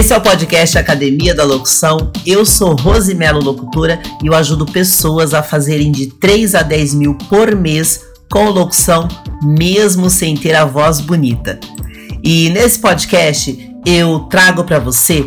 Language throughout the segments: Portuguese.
Esse é o podcast Academia da Locução. Eu sou Rosimelo Locutora e eu ajudo pessoas a fazerem de 3 a 10 mil por mês com locução, mesmo sem ter a voz bonita. E nesse podcast eu trago para você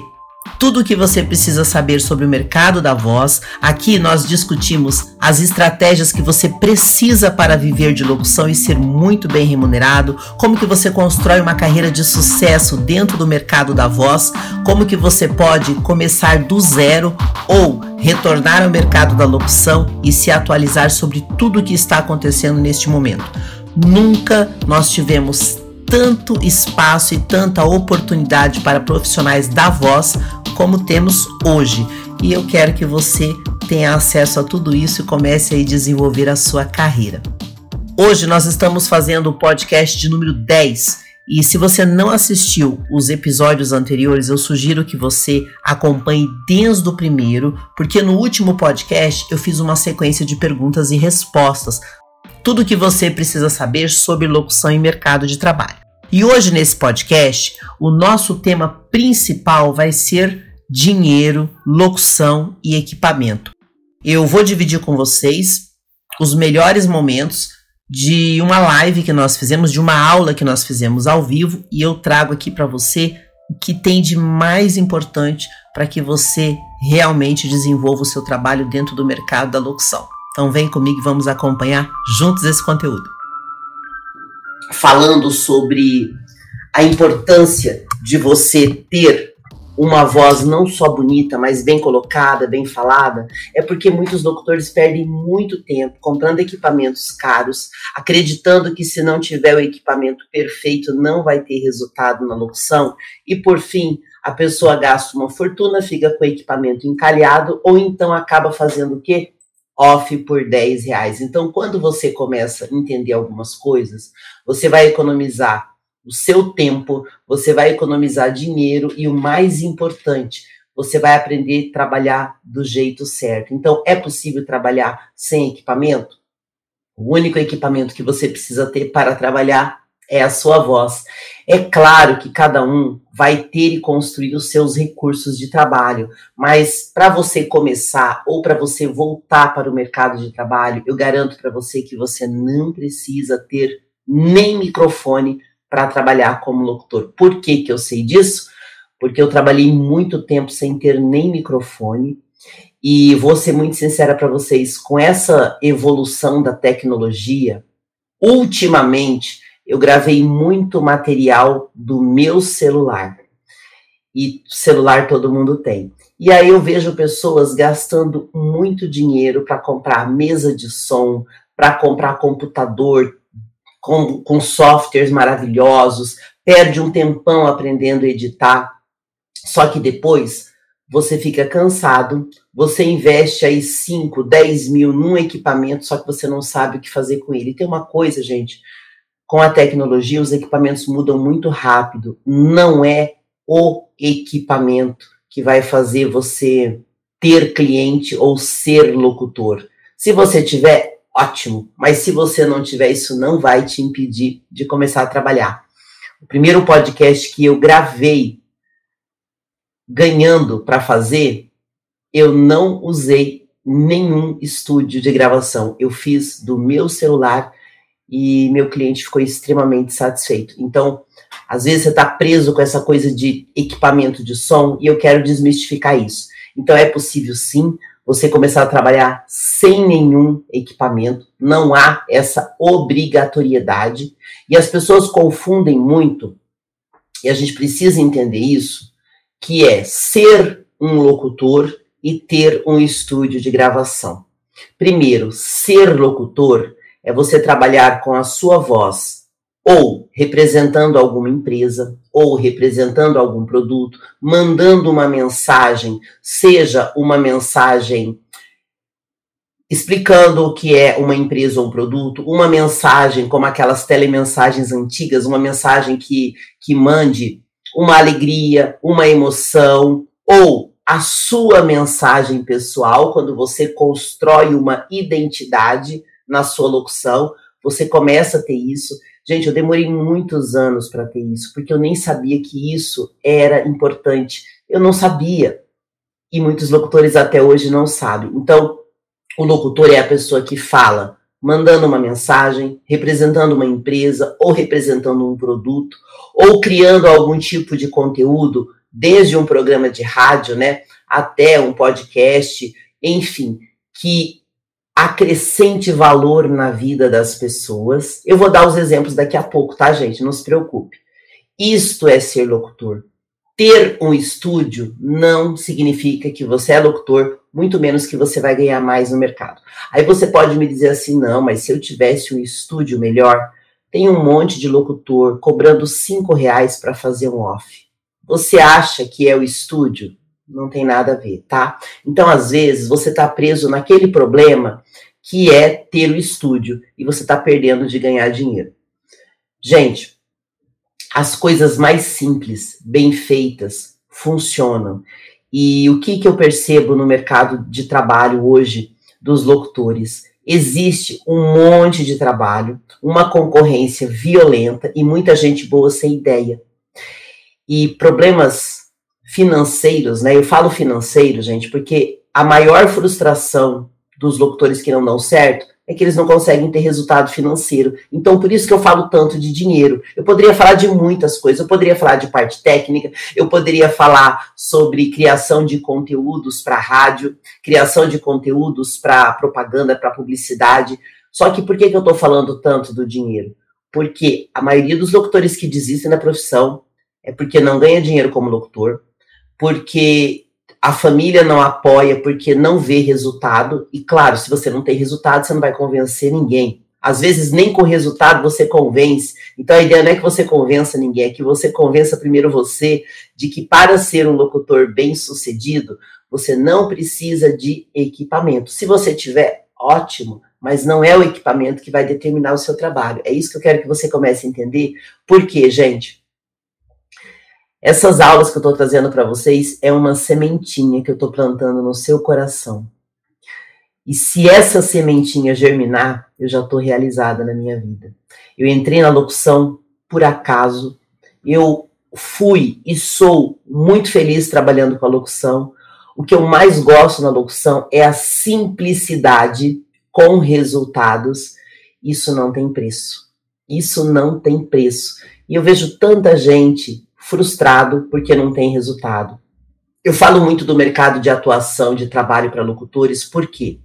tudo o que você precisa saber sobre o mercado da voz. Aqui nós discutimos as estratégias que você precisa para viver de locução e ser muito bem remunerado, como que você constrói uma carreira de sucesso dentro do mercado da voz, como que você pode começar do zero ou retornar ao mercado da locução e se atualizar sobre tudo o que está acontecendo neste momento. Nunca nós tivemos tanto espaço e tanta oportunidade para profissionais da voz como temos hoje. E eu quero que você tenha acesso a tudo isso e comece a desenvolver a sua carreira. Hoje nós estamos fazendo o podcast de número 10. E se você não assistiu os episódios anteriores, eu sugiro que você acompanhe desde o primeiro, porque no último podcast eu fiz uma sequência de perguntas e respostas. Tudo o que você precisa saber sobre locução e mercado de trabalho. E hoje nesse podcast, o nosso tema principal vai ser dinheiro, locução e equipamento. Eu vou dividir com vocês os melhores momentos de uma live que nós fizemos, de uma aula que nós fizemos ao vivo, e eu trago aqui para você o que tem de mais importante para que você realmente desenvolva o seu trabalho dentro do mercado da locução. Então vem comigo e vamos acompanhar juntos esse conteúdo falando sobre a importância de você ter uma voz não só bonita, mas bem colocada, bem falada, é porque muitos locutores perdem muito tempo comprando equipamentos caros, acreditando que se não tiver o equipamento perfeito não vai ter resultado na locução, e por fim, a pessoa gasta uma fortuna, fica com o equipamento encalhado, ou então acaba fazendo o quê? Off por 10 reais. Então, quando você começa a entender algumas coisas, você vai economizar o seu tempo, você vai economizar dinheiro e o mais importante, você vai aprender a trabalhar do jeito certo. Então, é possível trabalhar sem equipamento? O único equipamento que você precisa ter para trabalhar é a sua voz. É claro que cada um vai ter e construir os seus recursos de trabalho, mas para você começar ou para você voltar para o mercado de trabalho, eu garanto para você que você não precisa ter nem microfone para trabalhar como locutor. Por que, que eu sei disso? Porque eu trabalhei muito tempo sem ter nem microfone. E vou ser muito sincera para vocês, com essa evolução da tecnologia, ultimamente eu gravei muito material do meu celular. E celular todo mundo tem. E aí eu vejo pessoas gastando muito dinheiro para comprar mesa de som, para comprar computador com, com softwares maravilhosos, perde um tempão aprendendo a editar. Só que depois você fica cansado, você investe aí 5, 10 mil num equipamento, só que você não sabe o que fazer com ele. E tem uma coisa, gente, com a tecnologia, os equipamentos mudam muito rápido. Não é o equipamento que vai fazer você ter cliente ou ser locutor. Se você tiver, ótimo. Mas se você não tiver, isso não vai te impedir de começar a trabalhar. O primeiro podcast que eu gravei ganhando para fazer, eu não usei nenhum estúdio de gravação. Eu fiz do meu celular e meu cliente ficou extremamente satisfeito. Então, às vezes você está preso com essa coisa de equipamento de som e eu quero desmistificar isso. Então, é possível sim você começar a trabalhar sem nenhum equipamento, não há essa obrigatoriedade e as pessoas confundem muito, e a gente precisa entender isso, que é ser um locutor e ter um estúdio de gravação. Primeiro, ser locutor é você trabalhar com a sua voz, ou representando alguma empresa, ou representando algum produto, mandando uma mensagem, seja uma mensagem explicando o que é uma empresa ou um produto, uma mensagem como aquelas telemensagens antigas, uma mensagem que, que mande uma alegria, uma emoção, ou a sua mensagem pessoal, quando você constrói uma identidade na sua locução, você começa a ter isso. Gente, eu demorei muitos anos para ter isso, porque eu nem sabia que isso era importante. Eu não sabia. E muitos locutores até hoje não sabem. Então, o locutor é a pessoa que fala, mandando uma mensagem, representando uma empresa ou representando um produto, ou criando algum tipo de conteúdo, desde um programa de rádio, né, até um podcast, enfim, que acrescente valor na vida das pessoas. Eu vou dar os exemplos daqui a pouco, tá, gente? Não se preocupe. Isto é ser locutor. Ter um estúdio não significa que você é locutor, muito menos que você vai ganhar mais no mercado. Aí você pode me dizer assim: não, mas se eu tivesse um estúdio melhor, tem um monte de locutor cobrando cinco reais para fazer um off. Você acha que é o estúdio? Não tem nada a ver, tá? Então, às vezes, você está preso naquele problema que é ter o estúdio e você está perdendo de ganhar dinheiro. Gente, as coisas mais simples, bem feitas, funcionam. E o que, que eu percebo no mercado de trabalho hoje dos locutores? Existe um monte de trabalho, uma concorrência violenta e muita gente boa sem ideia. E problemas financeiros, né? Eu falo financeiro, gente, porque a maior frustração dos locutores que não dão certo é que eles não conseguem ter resultado financeiro. Então, por isso que eu falo tanto de dinheiro. Eu poderia falar de muitas coisas, eu poderia falar de parte técnica, eu poderia falar sobre criação de conteúdos para rádio, criação de conteúdos para propaganda, para publicidade. Só que por que, que eu estou falando tanto do dinheiro? Porque a maioria dos locutores que desistem da profissão é porque não ganha dinheiro como locutor, porque a família não apoia, porque não vê resultado. E claro, se você não tem resultado, você não vai convencer ninguém. Às vezes, nem com resultado você convence. Então, a ideia não é que você convença ninguém, é que você convença primeiro você de que para ser um locutor bem sucedido, você não precisa de equipamento. Se você tiver, ótimo, mas não é o equipamento que vai determinar o seu trabalho. É isso que eu quero que você comece a entender. Por quê, gente? Essas aulas que eu estou trazendo para vocês é uma sementinha que eu estou plantando no seu coração. E se essa sementinha germinar, eu já estou realizada na minha vida. Eu entrei na locução por acaso, eu fui e sou muito feliz trabalhando com a locução. O que eu mais gosto na locução é a simplicidade com resultados. Isso não tem preço. Isso não tem preço. E eu vejo tanta gente frustrado porque não tem resultado. Eu falo muito do mercado de atuação de trabalho para locutores, porque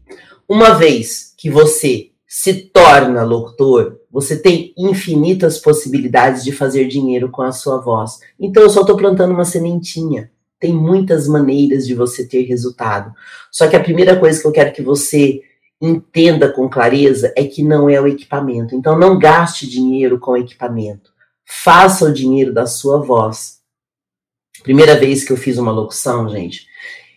uma vez que você se torna locutor, você tem infinitas possibilidades de fazer dinheiro com a sua voz. Então eu só estou plantando uma sementinha. Tem muitas maneiras de você ter resultado. Só que a primeira coisa que eu quero que você entenda com clareza é que não é o equipamento. Então não gaste dinheiro com equipamento. Faça o dinheiro da sua voz. Primeira vez que eu fiz uma locução, gente,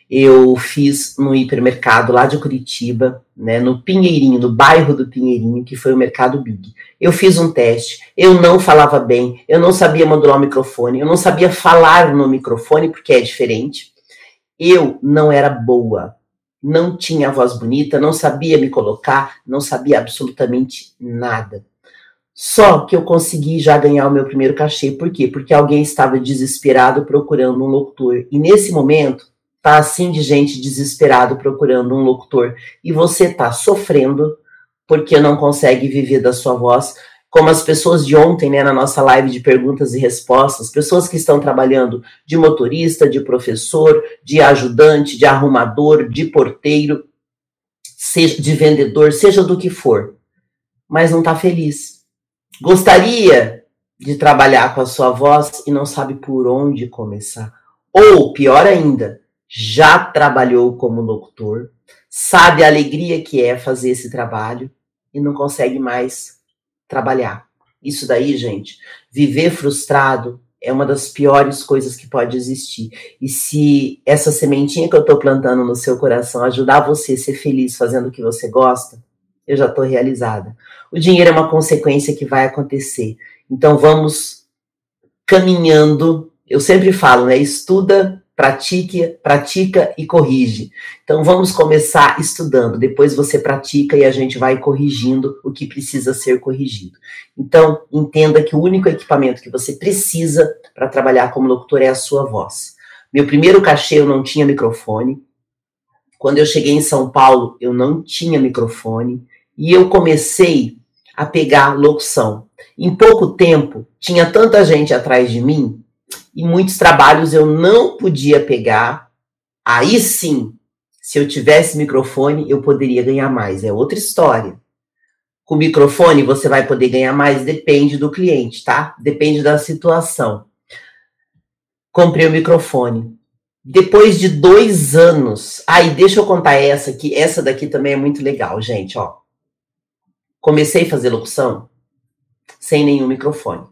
eu fiz no hipermercado lá de Curitiba, né, no Pinheirinho, no bairro do Pinheirinho, que foi o Mercado Big. Eu fiz um teste, eu não falava bem, eu não sabia modular o microfone, eu não sabia falar no microfone, porque é diferente. Eu não era boa, não tinha voz bonita, não sabia me colocar, não sabia absolutamente nada. Só que eu consegui já ganhar o meu primeiro cachê. Por quê? Porque alguém estava desesperado procurando um locutor. E nesse momento, tá assim de gente desesperado procurando um locutor. E você tá sofrendo porque não consegue viver da sua voz. Como as pessoas de ontem, né, na nossa live de perguntas e respostas, pessoas que estão trabalhando de motorista, de professor, de ajudante, de arrumador, de porteiro, seja de vendedor, seja do que for, mas não tá feliz Gostaria de trabalhar com a sua voz e não sabe por onde começar. Ou, pior ainda, já trabalhou como locutor, sabe a alegria que é fazer esse trabalho e não consegue mais trabalhar. Isso daí, gente, viver frustrado é uma das piores coisas que pode existir. E se essa sementinha que eu estou plantando no seu coração ajudar você a ser feliz fazendo o que você gosta, eu já estou realizada. O dinheiro é uma consequência que vai acontecer. Então vamos caminhando. Eu sempre falo, né? Estuda pratique, pratica e corrige. Então vamos começar estudando, depois você pratica e a gente vai corrigindo o que precisa ser corrigido. Então entenda que o único equipamento que você precisa para trabalhar como locutor é a sua voz. Meu primeiro cachê eu não tinha microfone. Quando eu cheguei em São Paulo, eu não tinha microfone e eu comecei a pegar locução. Em pouco tempo, tinha tanta gente atrás de mim e muitos trabalhos eu não podia pegar. Aí sim, se eu tivesse microfone, eu poderia ganhar mais. É outra história. Com microfone, você vai poder ganhar mais, depende do cliente, tá? Depende da situação. Comprei o microfone. Depois de dois anos. Aí, ah, deixa eu contar essa aqui. Essa daqui também é muito legal, gente, ó. Comecei a fazer locução sem nenhum microfone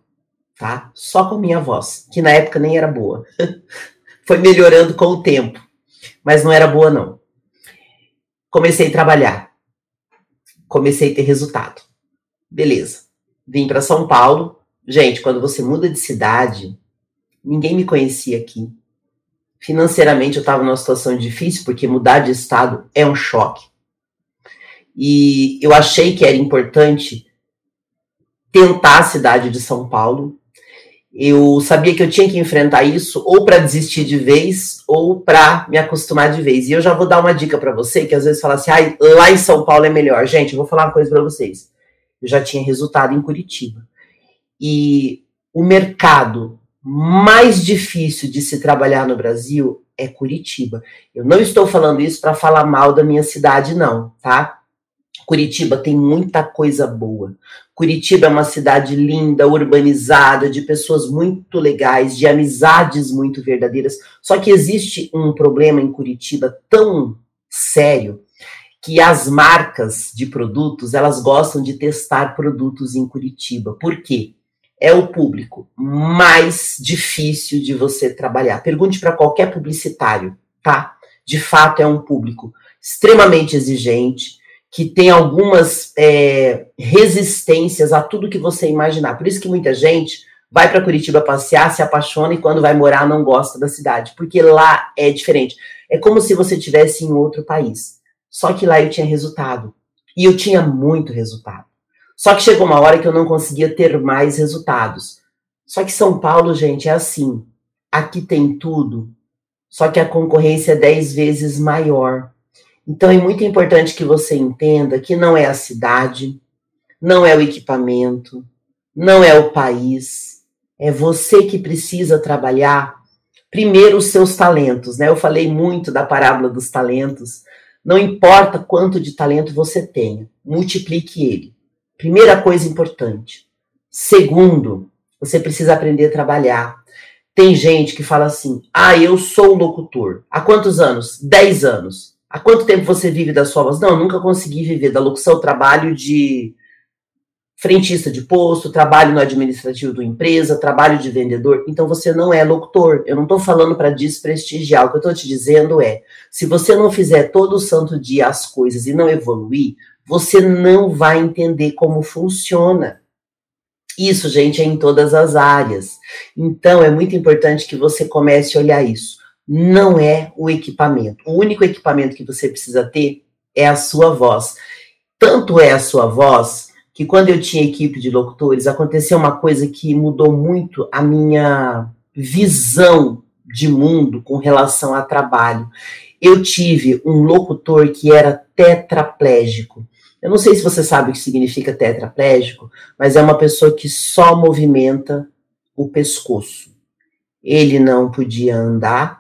tá? Só com minha voz, que na época nem era boa. Foi melhorando com o tempo, mas não era boa não. Comecei a trabalhar. Comecei a ter resultado. Beleza. Vim para São Paulo. Gente, quando você muda de cidade, ninguém me conhecia aqui. Financeiramente eu estava numa situação difícil, porque mudar de estado é um choque. E eu achei que era importante tentar a cidade de São Paulo eu sabia que eu tinha que enfrentar isso ou para desistir de vez ou para me acostumar de vez. E eu já vou dar uma dica para você que às vezes fala assim: ah, lá em São Paulo é melhor. Gente, eu vou falar uma coisa para vocês. Eu já tinha resultado em Curitiba. E o mercado mais difícil de se trabalhar no Brasil é Curitiba. Eu não estou falando isso para falar mal da minha cidade, não, tá? Curitiba tem muita coisa boa. Curitiba é uma cidade linda, urbanizada, de pessoas muito legais, de amizades muito verdadeiras. Só que existe um problema em Curitiba tão sério que as marcas de produtos, elas gostam de testar produtos em Curitiba. Por quê? É o público mais difícil de você trabalhar. Pergunte para qualquer publicitário, tá? De fato, é um público extremamente exigente, que tem algumas é, resistências a tudo que você imaginar. Por isso que muita gente vai para Curitiba passear, se apaixona e quando vai morar não gosta da cidade, porque lá é diferente. É como se você estivesse em outro país. Só que lá eu tinha resultado. E eu tinha muito resultado. Só que chegou uma hora que eu não conseguia ter mais resultados. Só que São Paulo, gente, é assim. Aqui tem tudo. Só que a concorrência é dez vezes maior. Então é muito importante que você entenda que não é a cidade, não é o equipamento, não é o país, é você que precisa trabalhar primeiro os seus talentos, né? Eu falei muito da parábola dos talentos. Não importa quanto de talento você tenha, multiplique ele. Primeira coisa importante. Segundo, você precisa aprender a trabalhar. Tem gente que fala assim: ah, eu sou locutor. Há quantos anos? Dez anos. Há quanto tempo você vive da sua voz? Não, nunca consegui viver da locução, trabalho de frentista de posto, trabalho no administrativo da empresa, trabalho de vendedor. Então você não é locutor. Eu não estou falando para desprestigiar. O que eu estou te dizendo é: se você não fizer todo santo dia as coisas e não evoluir, você não vai entender como funciona. Isso, gente, é em todas as áreas. Então é muito importante que você comece a olhar isso não é o equipamento. O único equipamento que você precisa ter é a sua voz. Tanto é a sua voz que quando eu tinha equipe de locutores, aconteceu uma coisa que mudou muito a minha visão de mundo com relação a trabalho. Eu tive um locutor que era tetraplégico. Eu não sei se você sabe o que significa tetraplégico, mas é uma pessoa que só movimenta o pescoço. Ele não podia andar,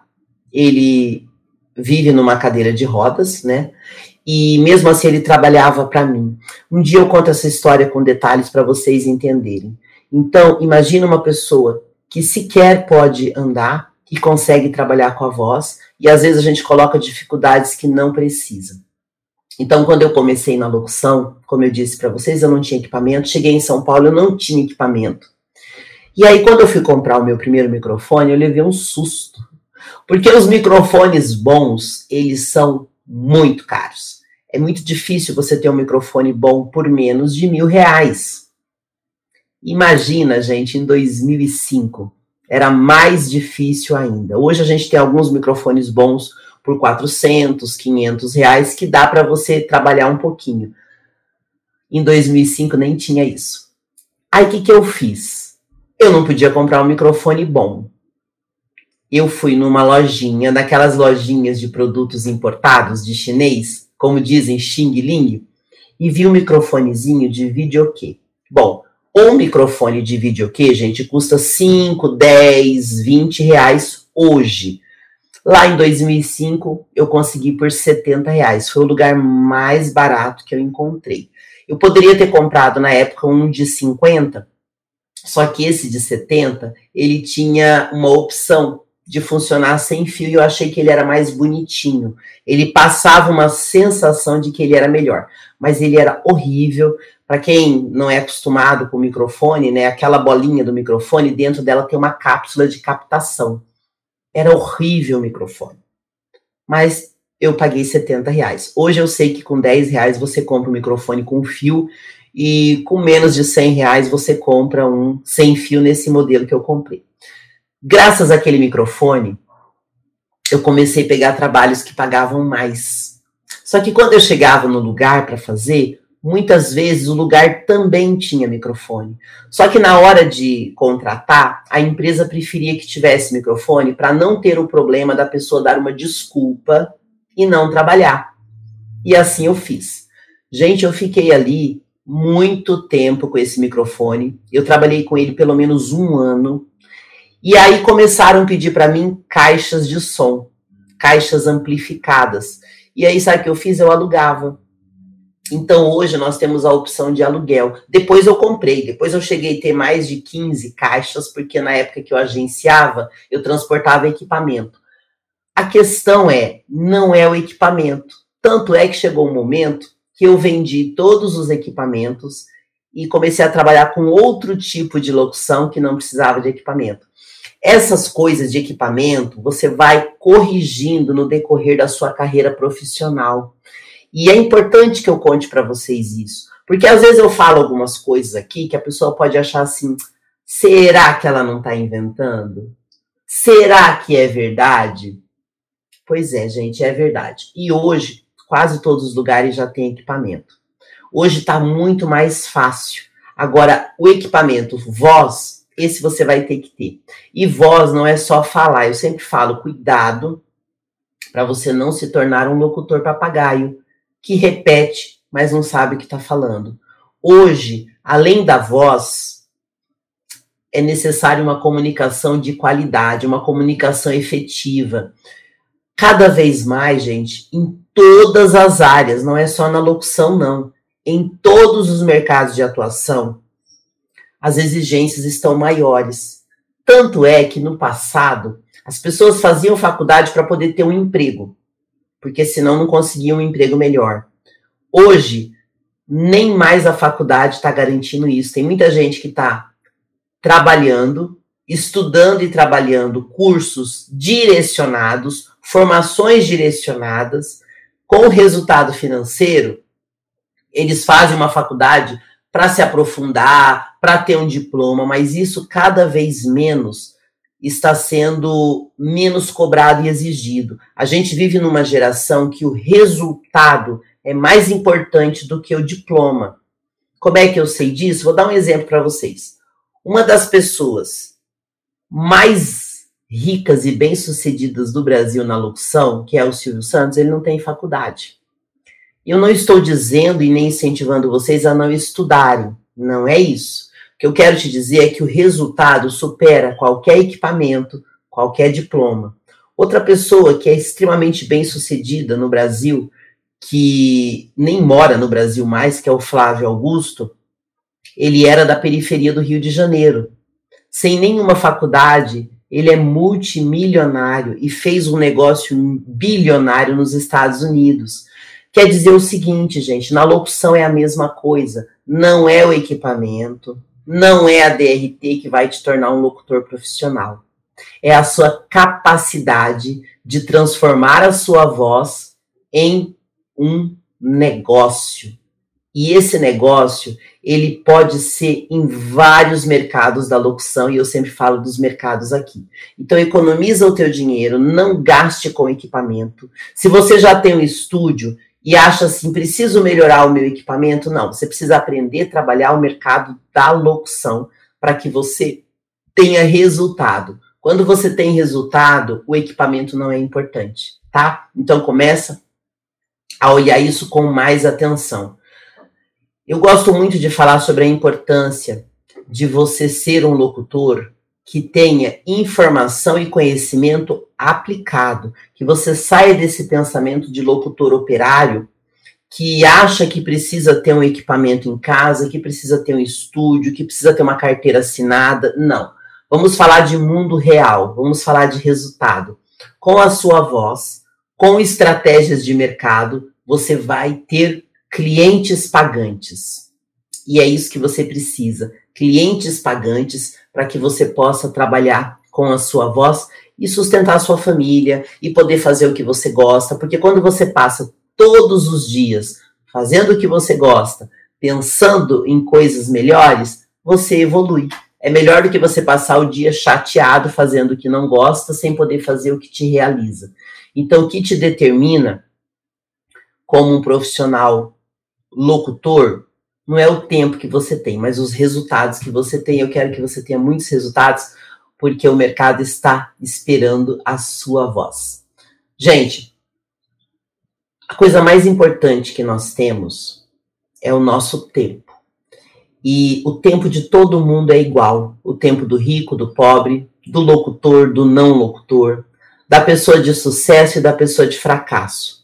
ele vive numa cadeira de rodas, né? E mesmo assim ele trabalhava para mim. Um dia eu conto essa história com detalhes para vocês entenderem. Então, imagina uma pessoa que sequer pode andar e consegue trabalhar com a voz, e às vezes a gente coloca dificuldades que não precisa. Então, quando eu comecei na locução, como eu disse para vocês, eu não tinha equipamento. Cheguei em São Paulo, eu não tinha equipamento. E aí, quando eu fui comprar o meu primeiro microfone, eu levei um susto porque os microfones bons, eles são muito caros. É muito difícil você ter um microfone bom por menos de mil reais. Imagina, gente, em 2005, era mais difícil ainda. Hoje a gente tem alguns microfones bons por 400, 500 reais que dá para você trabalhar um pouquinho. Em 2005 nem tinha isso. Aí o que, que eu fiz? Eu não podia comprar um microfone bom. Eu fui numa lojinha, daquelas lojinhas de produtos importados de chinês, como dizem Xing Ling, e vi um microfonezinho de videokê. Bom, um microfone de videokê, gente, custa 5, 10, 20 reais hoje. Lá em 2005, eu consegui por 70 reais. Foi o lugar mais barato que eu encontrei. Eu poderia ter comprado na época um de 50, só que esse de 70, ele tinha uma opção de funcionar sem fio e eu achei que ele era mais bonitinho. Ele passava uma sensação de que ele era melhor, mas ele era horrível. Para quem não é acostumado com microfone, né, aquela bolinha do microfone, dentro dela tem uma cápsula de captação. Era horrível o microfone. Mas eu paguei 70 reais. Hoje eu sei que com 10 reais você compra um microfone com fio e com menos de 100 reais você compra um sem fio nesse modelo que eu comprei. Graças àquele microfone, eu comecei a pegar trabalhos que pagavam mais. Só que quando eu chegava no lugar para fazer, muitas vezes o lugar também tinha microfone. Só que na hora de contratar, a empresa preferia que tivesse microfone para não ter o problema da pessoa dar uma desculpa e não trabalhar. E assim eu fiz. Gente, eu fiquei ali muito tempo com esse microfone. Eu trabalhei com ele pelo menos um ano. E aí começaram a pedir para mim caixas de som, caixas amplificadas. E aí, sabe o que eu fiz? Eu alugava. Então hoje nós temos a opção de aluguel. Depois eu comprei, depois eu cheguei a ter mais de 15 caixas, porque na época que eu agenciava, eu transportava equipamento. A questão é, não é o equipamento. Tanto é que chegou um momento que eu vendi todos os equipamentos e comecei a trabalhar com outro tipo de locução que não precisava de equipamento. Essas coisas de equipamento você vai corrigindo no decorrer da sua carreira profissional. E é importante que eu conte para vocês isso, porque às vezes eu falo algumas coisas aqui que a pessoa pode achar assim: será que ela não está inventando? Será que é verdade? Pois é, gente, é verdade. E hoje, quase todos os lugares já têm equipamento. Hoje está muito mais fácil. Agora, o equipamento voz esse você vai ter que ter. E voz não é só falar, eu sempre falo, cuidado para você não se tornar um locutor papagaio que repete, mas não sabe o que está falando. Hoje, além da voz, é necessário uma comunicação de qualidade, uma comunicação efetiva. Cada vez mais, gente, em todas as áreas, não é só na locução, não. Em todos os mercados de atuação, as exigências estão maiores. Tanto é que no passado as pessoas faziam faculdade para poder ter um emprego, porque senão não conseguiam um emprego melhor. Hoje, nem mais a faculdade está garantindo isso. Tem muita gente que está trabalhando, estudando e trabalhando cursos direcionados, formações direcionadas, com resultado financeiro. Eles fazem uma faculdade para se aprofundar, para ter um diploma, mas isso cada vez menos está sendo menos cobrado e exigido. A gente vive numa geração que o resultado é mais importante do que o diploma. Como é que eu sei disso? Vou dar um exemplo para vocês. Uma das pessoas mais ricas e bem-sucedidas do Brasil na locução, que é o Silvio Santos, ele não tem faculdade. Eu não estou dizendo e nem incentivando vocês a não estudarem, não é isso. O que eu quero te dizer é que o resultado supera qualquer equipamento, qualquer diploma. Outra pessoa que é extremamente bem sucedida no Brasil, que nem mora no Brasil mais, que é o Flávio Augusto, ele era da periferia do Rio de Janeiro. Sem nenhuma faculdade, ele é multimilionário e fez um negócio bilionário nos Estados Unidos. Quer dizer o seguinte, gente, na locução é a mesma coisa. Não é o equipamento, não é a DRT que vai te tornar um locutor profissional. É a sua capacidade de transformar a sua voz em um negócio. E esse negócio, ele pode ser em vários mercados da locução, e eu sempre falo dos mercados aqui. Então, economiza o teu dinheiro, não gaste com equipamento. Se você já tem um estúdio e acha assim, preciso melhorar o meu equipamento, não. Você precisa aprender a trabalhar o mercado da locução para que você tenha resultado. Quando você tem resultado, o equipamento não é importante, tá? Então começa a olhar isso com mais atenção. Eu gosto muito de falar sobre a importância de você ser um locutor que tenha informação e conhecimento aplicado, que você saia desse pensamento de locutor operário que acha que precisa ter um equipamento em casa, que precisa ter um estúdio, que precisa ter uma carteira assinada. Não. Vamos falar de mundo real, vamos falar de resultado. Com a sua voz, com estratégias de mercado, você vai ter clientes pagantes. E é isso que você precisa: clientes pagantes para que você possa trabalhar com a sua voz e sustentar a sua família e poder fazer o que você gosta, porque quando você passa todos os dias fazendo o que você gosta, pensando em coisas melhores, você evolui. É melhor do que você passar o dia chateado fazendo o que não gosta, sem poder fazer o que te realiza. Então, o que te determina como um profissional locutor não é o tempo que você tem, mas os resultados que você tem. Eu quero que você tenha muitos resultados, porque o mercado está esperando a sua voz. Gente, a coisa mais importante que nós temos é o nosso tempo. E o tempo de todo mundo é igual. O tempo do rico, do pobre, do locutor, do não locutor, da pessoa de sucesso e da pessoa de fracasso.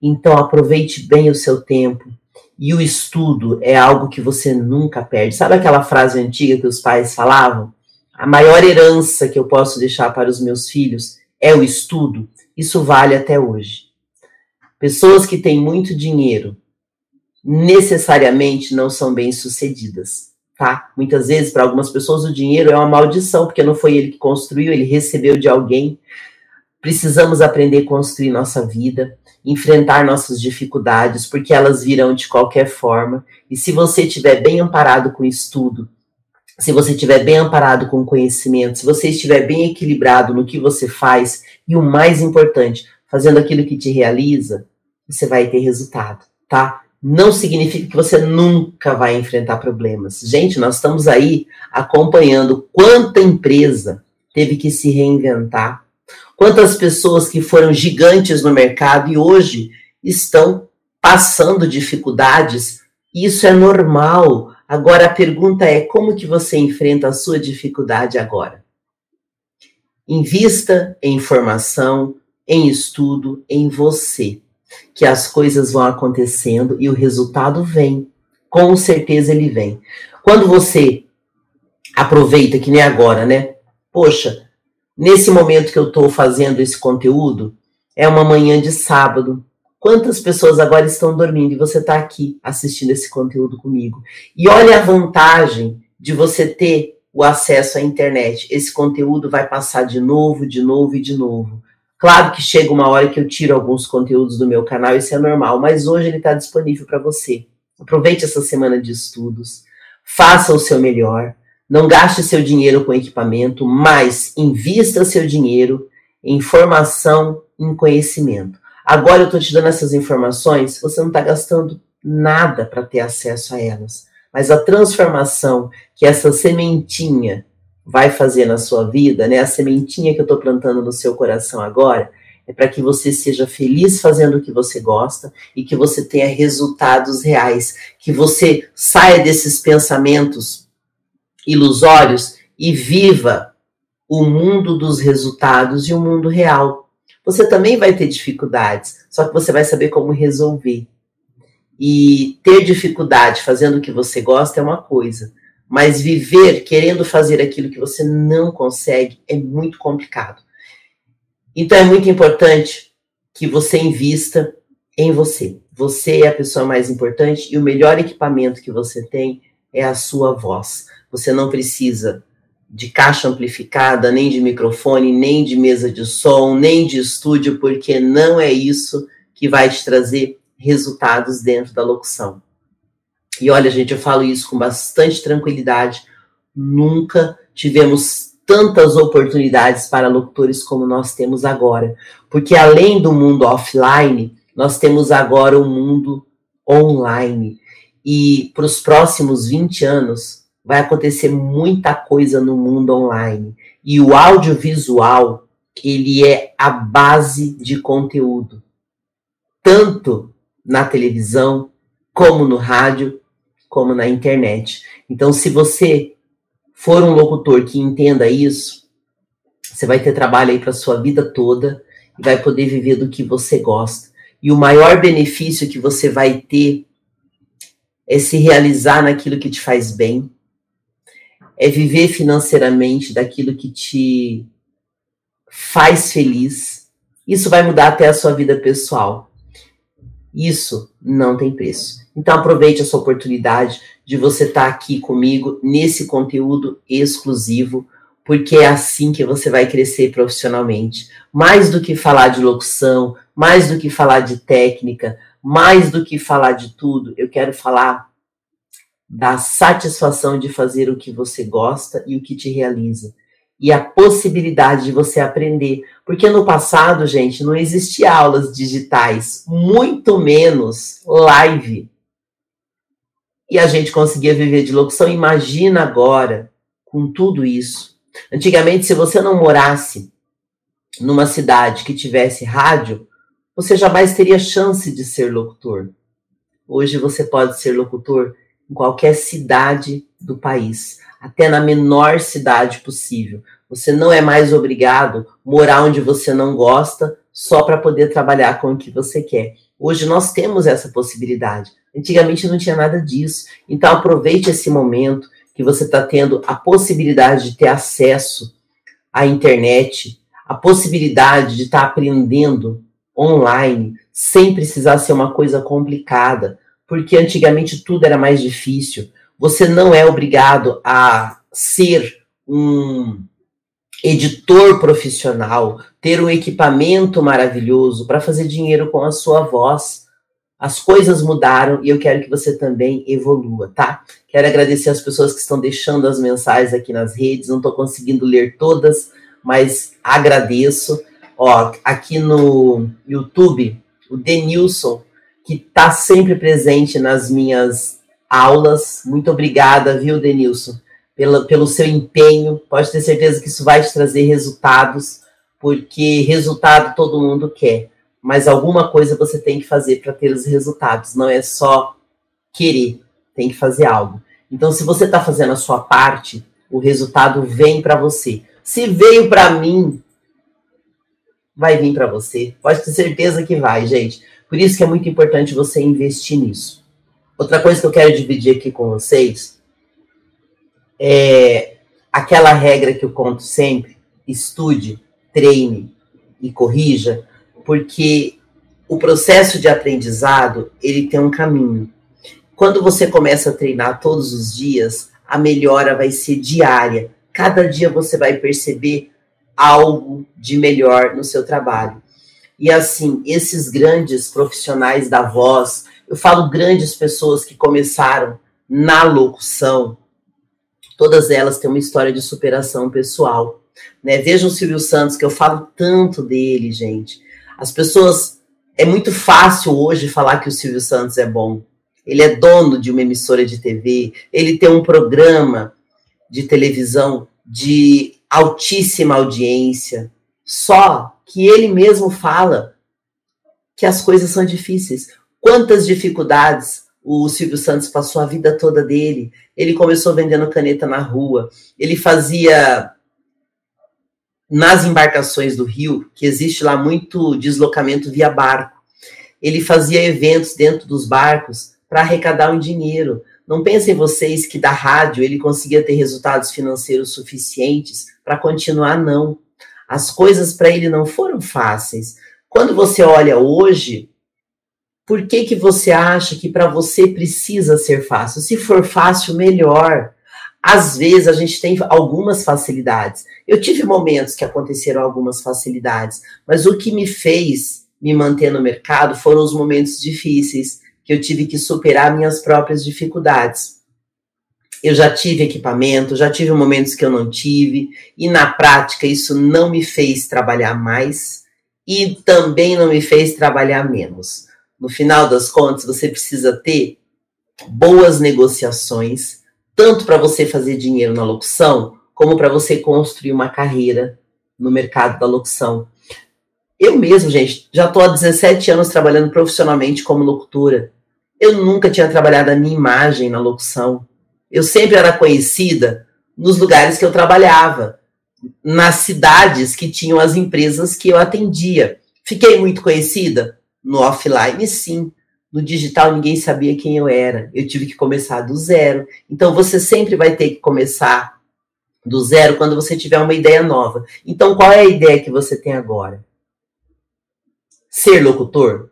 Então aproveite bem o seu tempo. E o estudo é algo que você nunca perde. Sabe aquela frase antiga que os pais falavam? A maior herança que eu posso deixar para os meus filhos é o estudo. Isso vale até hoje. Pessoas que têm muito dinheiro necessariamente não são bem-sucedidas, tá? Muitas vezes, para algumas pessoas, o dinheiro é uma maldição, porque não foi ele que construiu, ele recebeu de alguém. Precisamos aprender a construir nossa vida, enfrentar nossas dificuldades, porque elas virão de qualquer forma. E se você estiver bem amparado com estudo, se você estiver bem amparado com conhecimento, se você estiver bem equilibrado no que você faz, e o mais importante, fazendo aquilo que te realiza, você vai ter resultado, tá? não significa que você nunca vai enfrentar problemas. Gente, nós estamos aí acompanhando quanta empresa teve que se reinventar, quantas pessoas que foram gigantes no mercado e hoje estão passando dificuldades. Isso é normal. Agora a pergunta é como que você enfrenta a sua dificuldade agora? Invista em informação, em estudo, em você que as coisas vão acontecendo e o resultado vem. Com certeza ele vem. Quando você aproveita, que nem agora, né? Poxa, nesse momento que eu estou fazendo esse conteúdo, é uma manhã de sábado. Quantas pessoas agora estão dormindo e você está aqui assistindo esse conteúdo comigo? E olha a vantagem de você ter o acesso à internet. Esse conteúdo vai passar de novo, de novo e de novo. Claro que chega uma hora que eu tiro alguns conteúdos do meu canal, isso é normal, mas hoje ele está disponível para você. Aproveite essa semana de estudos, faça o seu melhor, não gaste seu dinheiro com equipamento, mas invista seu dinheiro em formação, em conhecimento. Agora eu estou te dando essas informações, você não está gastando nada para ter acesso a elas. Mas a transformação que essa sementinha vai fazer na sua vida, né? A sementinha que eu estou plantando no seu coração agora é para que você seja feliz fazendo o que você gosta e que você tenha resultados reais, que você saia desses pensamentos ilusórios e viva o mundo dos resultados e o mundo real. Você também vai ter dificuldades, só que você vai saber como resolver. E ter dificuldade fazendo o que você gosta é uma coisa, mas viver querendo fazer aquilo que você não consegue é muito complicado. Então é muito importante que você invista em você. Você é a pessoa mais importante e o melhor equipamento que você tem é a sua voz. Você não precisa de caixa amplificada, nem de microfone, nem de mesa de som, nem de estúdio, porque não é isso que vai te trazer resultados dentro da locução. E olha, gente, eu falo isso com bastante tranquilidade. Nunca tivemos tantas oportunidades para locutores como nós temos agora. Porque além do mundo offline, nós temos agora o um mundo online. E para os próximos 20 anos, vai acontecer muita coisa no mundo online. E o audiovisual, ele é a base de conteúdo. Tanto na televisão, como no rádio, como na internet. Então, se você for um locutor que entenda isso, você vai ter trabalho aí para sua vida toda e vai poder viver do que você gosta. E o maior benefício que você vai ter é se realizar naquilo que te faz bem, é viver financeiramente daquilo que te faz feliz. Isso vai mudar até a sua vida pessoal. Isso não tem preço. Então aproveite essa oportunidade de você estar tá aqui comigo nesse conteúdo exclusivo, porque é assim que você vai crescer profissionalmente. Mais do que falar de locução, mais do que falar de técnica, mais do que falar de tudo, eu quero falar da satisfação de fazer o que você gosta e o que te realiza. E a possibilidade de você aprender. Porque no passado, gente, não existia aulas digitais, muito menos live. E a gente conseguia viver de locução. Imagina agora, com tudo isso. Antigamente, se você não morasse numa cidade que tivesse rádio, você jamais teria chance de ser locutor. Hoje você pode ser locutor em qualquer cidade do país, até na menor cidade possível. Você não é mais obrigado a morar onde você não gosta só para poder trabalhar com o que você quer. Hoje nós temos essa possibilidade. Antigamente não tinha nada disso. Então aproveite esse momento que você está tendo a possibilidade de ter acesso à internet, a possibilidade de estar tá aprendendo online sem precisar ser uma coisa complicada, porque antigamente tudo era mais difícil. Você não é obrigado a ser um editor profissional, ter um equipamento maravilhoso para fazer dinheiro com a sua voz. As coisas mudaram e eu quero que você também evolua, tá? Quero agradecer as pessoas que estão deixando as mensagens aqui nas redes. Não estou conseguindo ler todas, mas agradeço. Ó, aqui no YouTube, o Denilson que está sempre presente nas minhas aulas. Muito obrigada, viu, Denilson, pela, pelo seu empenho. Pode ter certeza que isso vai te trazer resultados, porque resultado todo mundo quer. Mas alguma coisa você tem que fazer para ter os resultados. Não é só querer, tem que fazer algo. Então, se você está fazendo a sua parte, o resultado vem para você. Se veio para mim, vai vir para você. Pode ter certeza que vai, gente. Por isso que é muito importante você investir nisso. Outra coisa que eu quero dividir aqui com vocês é aquela regra que eu conto sempre: estude, treine e corrija, porque o processo de aprendizado ele tem um caminho. Quando você começa a treinar todos os dias, a melhora vai ser diária. Cada dia você vai perceber algo de melhor no seu trabalho. E assim, esses grandes profissionais da voz, eu falo grandes pessoas que começaram na locução, todas elas têm uma história de superação pessoal. Né? Vejam o Silvio Santos, que eu falo tanto dele, gente. As pessoas. É muito fácil hoje falar que o Silvio Santos é bom. Ele é dono de uma emissora de TV, ele tem um programa de televisão de altíssima audiência. Só que ele mesmo fala que as coisas são difíceis. Quantas dificuldades o Silvio Santos passou a vida toda dele. Ele começou vendendo caneta na rua. Ele fazia nas embarcações do Rio, que existe lá muito deslocamento via barco. Ele fazia eventos dentro dos barcos para arrecadar um dinheiro. Não pensem vocês que da rádio ele conseguia ter resultados financeiros suficientes para continuar, não. As coisas para ele não foram fáceis. Quando você olha hoje, por que que você acha que para você precisa ser fácil? Se for fácil, melhor. Às vezes a gente tem algumas facilidades. Eu tive momentos que aconteceram algumas facilidades, mas o que me fez me manter no mercado foram os momentos difíceis, que eu tive que superar minhas próprias dificuldades. Eu já tive equipamento, já tive momentos que eu não tive, e na prática isso não me fez trabalhar mais e também não me fez trabalhar menos. No final das contas, você precisa ter boas negociações, tanto para você fazer dinheiro na locução, como para você construir uma carreira no mercado da locução. Eu mesmo, gente, já estou há 17 anos trabalhando profissionalmente como locutora. Eu nunca tinha trabalhado a minha imagem na locução. Eu sempre era conhecida nos lugares que eu trabalhava, nas cidades que tinham as empresas que eu atendia. Fiquei muito conhecida? No offline, sim. No digital, ninguém sabia quem eu era. Eu tive que começar do zero. Então, você sempre vai ter que começar do zero quando você tiver uma ideia nova. Então, qual é a ideia que você tem agora? Ser locutor?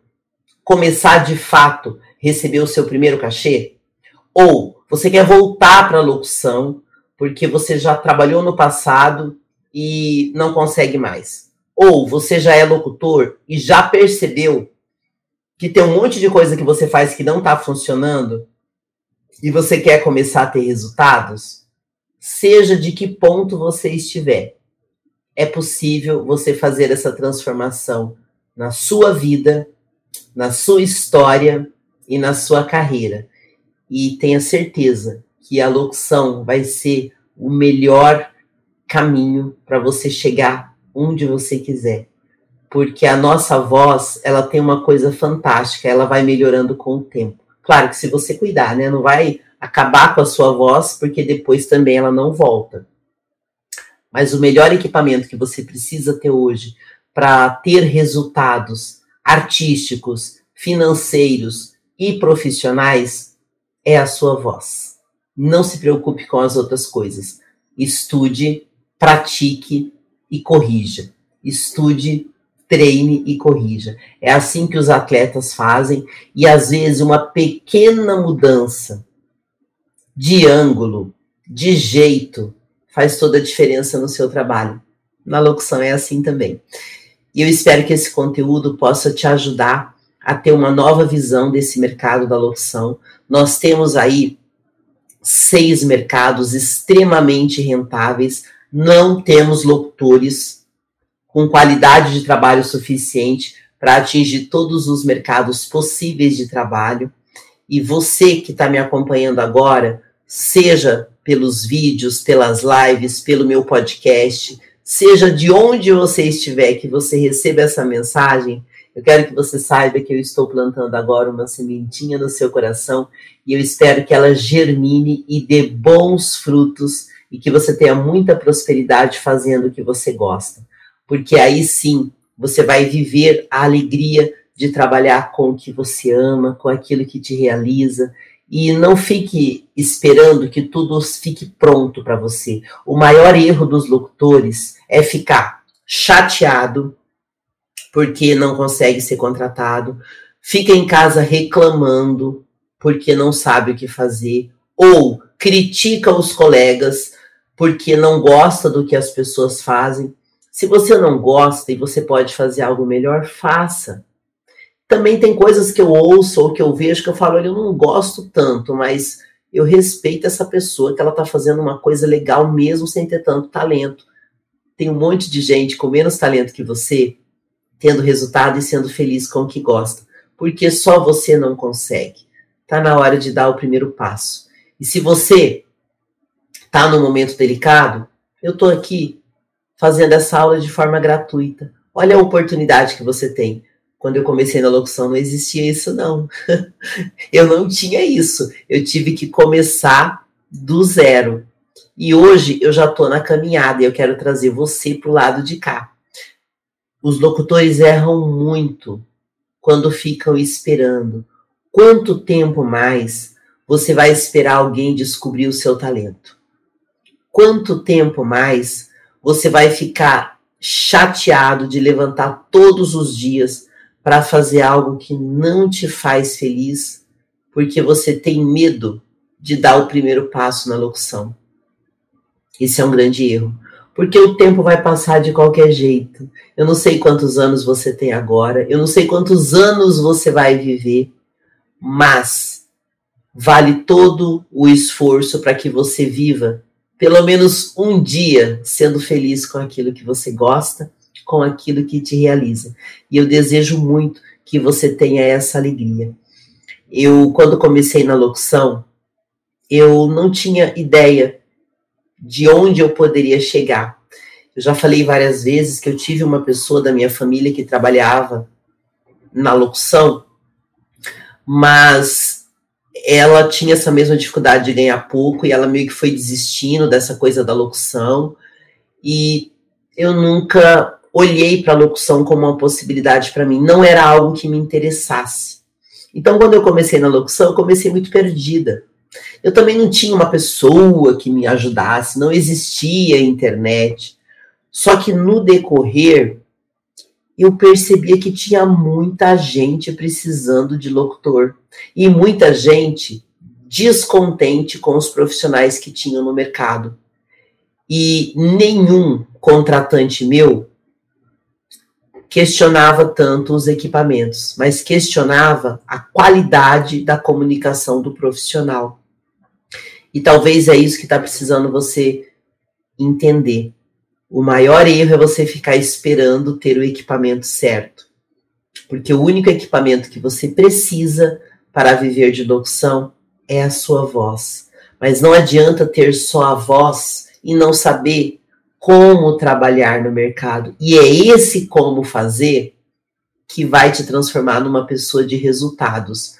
Começar de fato receber o seu primeiro cachê? Ou você quer voltar para a locução porque você já trabalhou no passado e não consegue mais? Ou você já é locutor e já percebeu que tem um monte de coisa que você faz que não está funcionando e você quer começar a ter resultados? Seja de que ponto você estiver, é possível você fazer essa transformação na sua vida, na sua história e na sua carreira. E tenha certeza que a locução vai ser o melhor caminho para você chegar onde você quiser. Porque a nossa voz, ela tem uma coisa fantástica, ela vai melhorando com o tempo. Claro que se você cuidar, né, não vai acabar com a sua voz, porque depois também ela não volta. Mas o melhor equipamento que você precisa ter hoje para ter resultados artísticos, financeiros e profissionais é a sua voz. Não se preocupe com as outras coisas. Estude, pratique e corrija. Estude, treine e corrija. É assim que os atletas fazem e às vezes uma pequena mudança de ângulo, de jeito, faz toda a diferença no seu trabalho. Na locução é assim também. E eu espero que esse conteúdo possa te ajudar a ter uma nova visão desse mercado da locução. Nós temos aí seis mercados extremamente rentáveis, não temos locutores com qualidade de trabalho suficiente para atingir todos os mercados possíveis de trabalho. E você que está me acompanhando agora, seja pelos vídeos, pelas lives, pelo meu podcast, seja de onde você estiver, que você receba essa mensagem, eu quero que você saiba que eu estou plantando agora uma sementinha no seu coração e eu espero que ela germine e dê bons frutos e que você tenha muita prosperidade fazendo o que você gosta. Porque aí sim você vai viver a alegria de trabalhar com o que você ama, com aquilo que te realiza e não fique esperando que tudo fique pronto para você. O maior erro dos locutores é ficar chateado porque não consegue ser contratado, fica em casa reclamando porque não sabe o que fazer, ou critica os colegas porque não gosta do que as pessoas fazem. Se você não gosta e você pode fazer algo melhor, faça. Também tem coisas que eu ouço ou que eu vejo que eu falo, olha, eu não gosto tanto, mas eu respeito essa pessoa que ela está fazendo uma coisa legal mesmo sem ter tanto talento. Tem um monte de gente com menos talento que você, tendo resultado e sendo feliz com o que gosta, porque só você não consegue. Tá na hora de dar o primeiro passo. E se você tá num momento delicado, eu tô aqui fazendo essa aula de forma gratuita. Olha a oportunidade que você tem quando eu comecei na locução, não existia isso, não. eu não tinha isso. Eu tive que começar do zero. E hoje eu já estou na caminhada e eu quero trazer você para o lado de cá. Os locutores erram muito quando ficam esperando. Quanto tempo mais você vai esperar alguém descobrir o seu talento? Quanto tempo mais você vai ficar chateado de levantar todos os dias para fazer algo que não te faz feliz, porque você tem medo de dar o primeiro passo na locução. Esse é um grande erro, porque o tempo vai passar de qualquer jeito. Eu não sei quantos anos você tem agora, eu não sei quantos anos você vai viver, mas vale todo o esforço para que você viva pelo menos um dia sendo feliz com aquilo que você gosta, com aquilo que te realiza. E eu desejo muito que você tenha essa alegria. Eu, quando comecei na locução, eu não tinha ideia de onde eu poderia chegar. Eu já falei várias vezes que eu tive uma pessoa da minha família que trabalhava na locução, mas ela tinha essa mesma dificuldade de ganhar pouco e ela meio que foi desistindo dessa coisa da locução. E eu nunca olhei para a locução como uma possibilidade para mim, não era algo que me interessasse. Então, quando eu comecei na locução, eu comecei muito perdida. Eu também não tinha uma pessoa que me ajudasse, não existia internet. Só que no decorrer, eu percebia que tinha muita gente precisando de locutor e muita gente descontente com os profissionais que tinham no mercado. E nenhum contratante meu questionava tanto os equipamentos, mas questionava a qualidade da comunicação do profissional. E talvez é isso que está precisando você entender. O maior erro é você ficar esperando ter o equipamento certo. Porque o único equipamento que você precisa para viver de locução é a sua voz. Mas não adianta ter só a voz e não saber como trabalhar no mercado. E é esse como fazer que vai te transformar numa pessoa de resultados.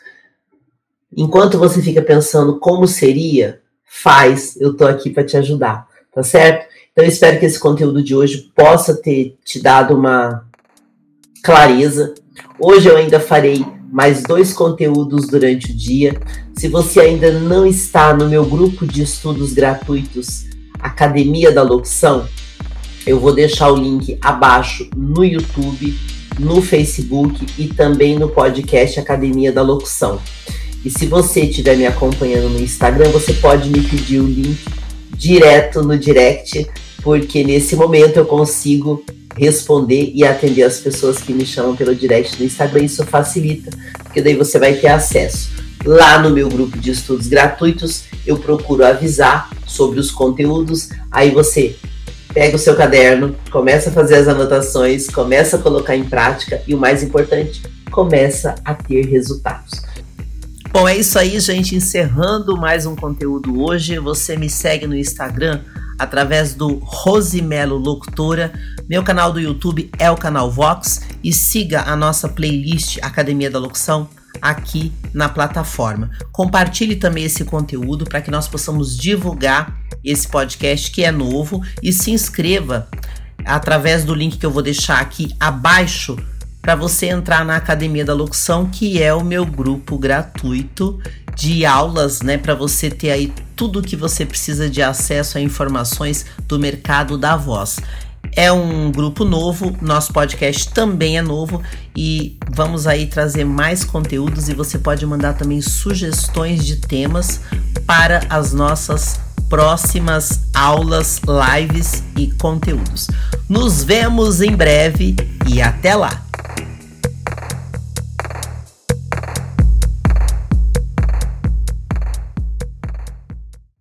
Enquanto você fica pensando como seria, faz, eu tô aqui para te ajudar, tá certo? Então, eu espero que esse conteúdo de hoje possa ter te dado uma clareza. Hoje eu ainda farei mais dois conteúdos durante o dia. Se você ainda não está no meu grupo de estudos gratuitos Academia da Locução, eu vou deixar o link abaixo no YouTube, no Facebook e também no podcast Academia da Locução. E se você estiver me acompanhando no Instagram, você pode me pedir o link direto no direct porque nesse momento eu consigo responder e atender as pessoas que me chamam pelo direct no Instagram. Isso facilita, porque daí você vai ter acesso. Lá no meu grupo de estudos gratuitos, eu procuro avisar sobre os conteúdos. Aí você pega o seu caderno, começa a fazer as anotações, começa a colocar em prática e o mais importante, começa a ter resultados. Bom, é isso aí, gente. Encerrando mais um conteúdo hoje. Você me segue no Instagram através do Rosimelo Locutora. Meu canal do YouTube é o canal Vox e siga a nossa playlist Academia da Locução aqui na plataforma. Compartilhe também esse conteúdo para que nós possamos divulgar esse podcast que é novo e se inscreva através do link que eu vou deixar aqui abaixo para você entrar na Academia da Locução, que é o meu grupo gratuito de aulas, né, para você ter aí tudo o que você precisa de acesso a informações do mercado da voz. É um grupo novo, nosso podcast também é novo e vamos aí trazer mais conteúdos e você pode mandar também sugestões de temas para as nossas próximas aulas, lives e conteúdos. Nos vemos em breve e até lá!